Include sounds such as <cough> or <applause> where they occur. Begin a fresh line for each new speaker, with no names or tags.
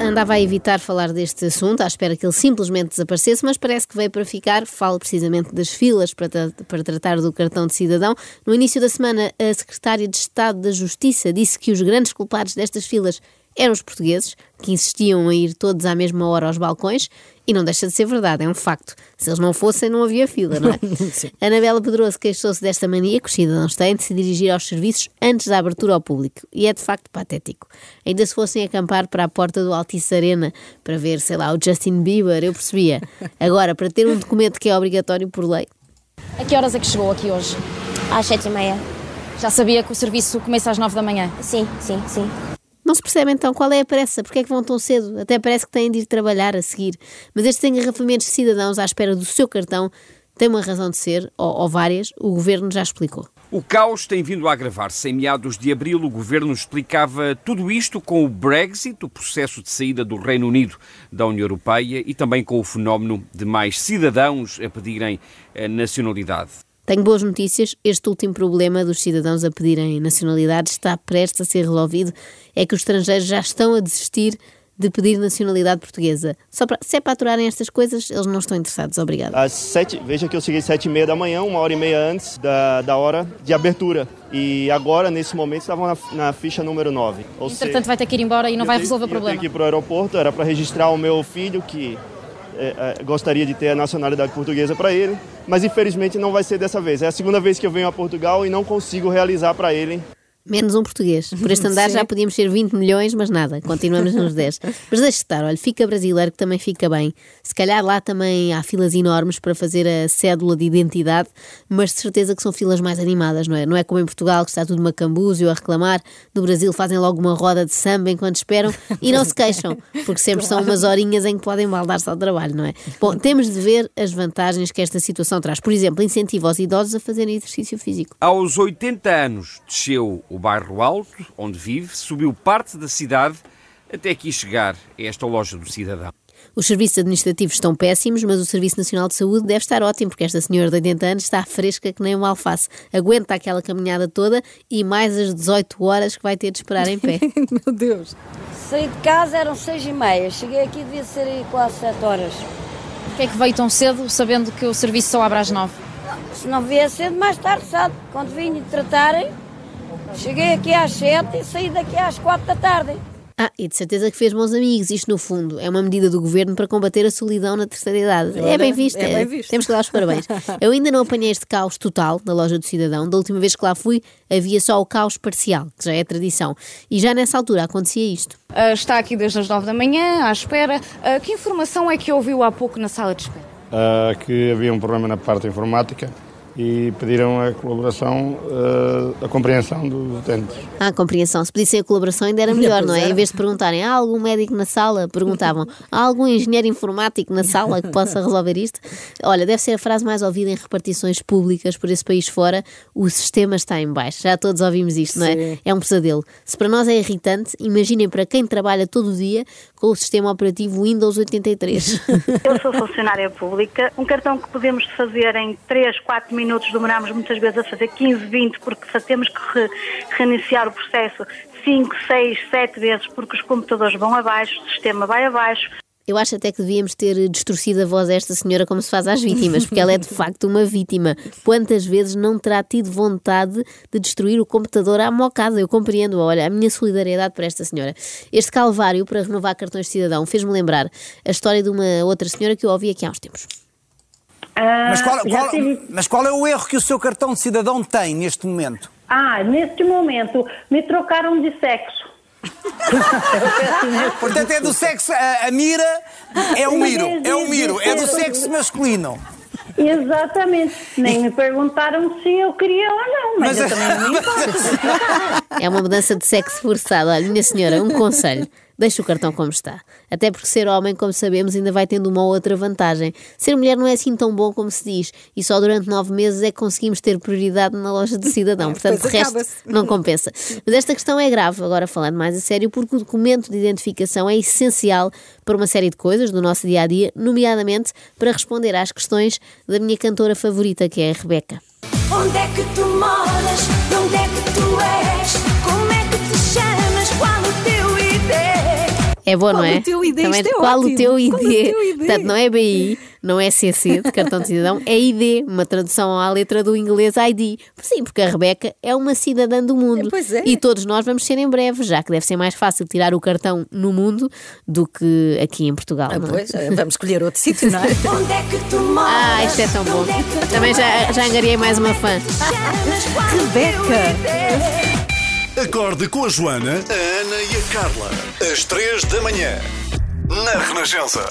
andava a evitar falar deste assunto, à espera que ele simplesmente desaparecesse, mas parece que veio para ficar. Falo precisamente das filas para, tra para tratar do cartão de cidadão. No início da semana, a secretária de Estado da Justiça disse que os grandes culpados destas filas eram os portugueses, que insistiam a ir todos à mesma hora aos balcões, e não deixa de ser verdade, é um facto. Se eles não fossem, não havia fila, não é? <laughs> Anabela Pedroso queixou-se desta mania que os cidadãos têm de se dirigir aos serviços antes da abertura ao público, e é de facto patético. Ainda se fossem acampar para a porta do Altice Arena para ver, sei lá, o Justin Bieber, eu percebia. Agora, para ter um documento que é obrigatório por lei.
A que horas é que chegou aqui hoje?
Às sete e meia.
Já sabia que o serviço começa às nove da manhã?
Sim, sim, sim.
Não se percebe então qual é a pressa, porque é que vão tão cedo? Até parece que têm de ir trabalhar a seguir. Mas estes engarrafamentos de cidadãos à espera do seu cartão têm uma razão de ser, ou, ou várias, o governo já explicou.
O caos tem vindo a agravar-se. Em meados de abril, o governo explicava tudo isto com o Brexit, o processo de saída do Reino Unido da União Europeia, e também com o fenómeno de mais cidadãos a pedirem a nacionalidade.
Tenho boas notícias. Este último problema dos cidadãos a pedirem nacionalidade está prestes a ser resolvido. É que os estrangeiros já estão a desistir de pedir nacionalidade portuguesa. Só para, se é para aturarem estas coisas, eles não estão interessados. Obrigado.
Às sete, veja que eu cheguei às sete e meia da manhã, uma hora e meia antes da, da hora de abertura. E agora, nesse momento, estavam na, na ficha número 9.
Ou Entretanto, seja, vai ter que ir embora e não vai resolver o problema.
Eu tenho que ir para o aeroporto, era para registrar o meu filho, que é, é, gostaria de ter a nacionalidade portuguesa para ele, mas infelizmente não vai ser dessa vez. É a segunda vez que eu venho a Portugal e não consigo realizar para ele
Menos um português. Por este <laughs> andar já podíamos ser 20 milhões, mas nada, continuamos nos 10. <laughs> Mas deixe estar, olha, fica brasileiro que também fica bem. Se calhar lá também há filas enormes para fazer a cédula de identidade, mas de certeza que são filas mais animadas, não é? Não é como em Portugal que está tudo macambúzio a reclamar. No Brasil fazem logo uma roda de samba enquanto esperam e não se queixam, porque sempre são umas horinhas em que podem baldar-se ao trabalho, não é? Bom, temos de ver as vantagens que esta situação traz. Por exemplo, incentivo aos idosos a fazerem exercício físico.
Aos 80 anos desceu o bairro Alto, onde vive, subiu parte da cidade até aqui chegar a esta loja do cidadão.
Os serviços administrativos estão péssimos, mas o Serviço Nacional de Saúde deve estar ótimo, porque esta senhora de 80 anos está fresca que nem uma alface. Aguenta aquela caminhada toda e mais as 18 horas que vai ter de esperar em pé. <laughs>
Meu Deus!
Saí de casa eram 6 e meia, cheguei aqui devia ser aí quase 7 horas.
Por que é que veio tão cedo, sabendo que o serviço só abre às 9?
Se não vier cedo, mais tarde, sabe? Quando vim tratarem, Cheguei aqui às 7 e saí daqui às 4 da tarde.
Ah, e de certeza que fez bons amigos. Isto, no fundo, é uma medida do governo para combater a solidão na terceira idade. é bem visto. É bem visto. Temos que dar os parabéns. <laughs> Eu ainda não apanhei este caos total na loja do cidadão. Da última vez que lá fui, havia só o caos parcial, que já é tradição. E já nessa altura acontecia isto.
Uh, está aqui desde as 9 da manhã, à espera. Uh, que informação é que ouviu há pouco na sala de espera?
Uh, que havia um problema na parte informática e pediram a colaboração, uh, a compreensão dos utentes.
Ah, a compreensão. Se pedissem a colaboração ainda era melhor, não é? Em vez de perguntarem, há algum médico na sala? Perguntavam, há algum engenheiro informático na sala que possa resolver isto? Olha, deve ser a frase mais ouvida em repartições públicas por esse país fora, o sistema está em baixo. Já todos ouvimos isto, não é? Sim. É um pesadelo. Se para nós é irritante, imaginem para quem trabalha todo o dia com o sistema operativo Windows 83.
Eu sou funcionária pública, um cartão que podemos fazer em 3, 4 minutos minutos, demoramos muitas vezes a fazer 15, 20, porque temos que re, reiniciar o processo 5, 6, 7 vezes, porque os computadores vão abaixo, o sistema vai abaixo.
Eu acho até que devíamos ter distorcido a voz a esta senhora como se faz às vítimas, porque ela é de facto uma vítima. Quantas vezes não terá tido vontade de destruir o computador à mocada? Eu compreendo, olha, a minha solidariedade para esta senhora. Este calvário para renovar cartões de cidadão fez-me lembrar a história de uma outra senhora que eu ouvi aqui há uns tempos.
Ah, mas, qual, qual, mas qual é o erro que o seu cartão de cidadão tem neste momento?
Ah, neste momento me trocaram de sexo. <laughs>
Portanto, é do sexo. A, a mira é o miro. É o miro. É do sexo masculino.
Exatamente. Nem me perguntaram se eu queria ou não, mas, mas eu também não me importo. <laughs>
É uma mudança de sexo forçado. Olha, minha senhora, um conselho. Deixa o cartão como está. Até porque ser homem, como sabemos, ainda vai tendo uma ou outra vantagem. Ser mulher não é assim tão bom como se diz. E só durante nove meses é que conseguimos ter prioridade na loja de cidadão. <laughs> Portanto, o resto não compensa. Mas esta questão é grave, agora falando mais a sério, porque o documento de identificação é essencial para uma série de coisas do nosso dia a dia, nomeadamente para responder às questões da minha cantora favorita, que é a Rebeca. Onde é que tu moras? Onde é que tu és? É É bom,
qual
não é?
O teu ID,
Também,
isto é
qual,
ótimo.
o teu ID?
Qual o teu ID?
Portanto, não é BI, não é CC de cartão de cidadão, é ID, uma tradução à letra do inglês ID. Sim, porque a Rebeca é uma cidadã do mundo.
Pois é.
E todos nós vamos ser em breve, já que deve ser mais fácil tirar o cartão no mundo do que aqui em Portugal.
Ah,
é?
pois, vamos escolher outro <laughs> sítio, não é?
Onde é que tu moras?
Ah, isto é tão bom. Também já, já angariei mais uma fã.
Rebeca!
Acorde com a Joana, Carla. Às três da manhã. Na Renascença.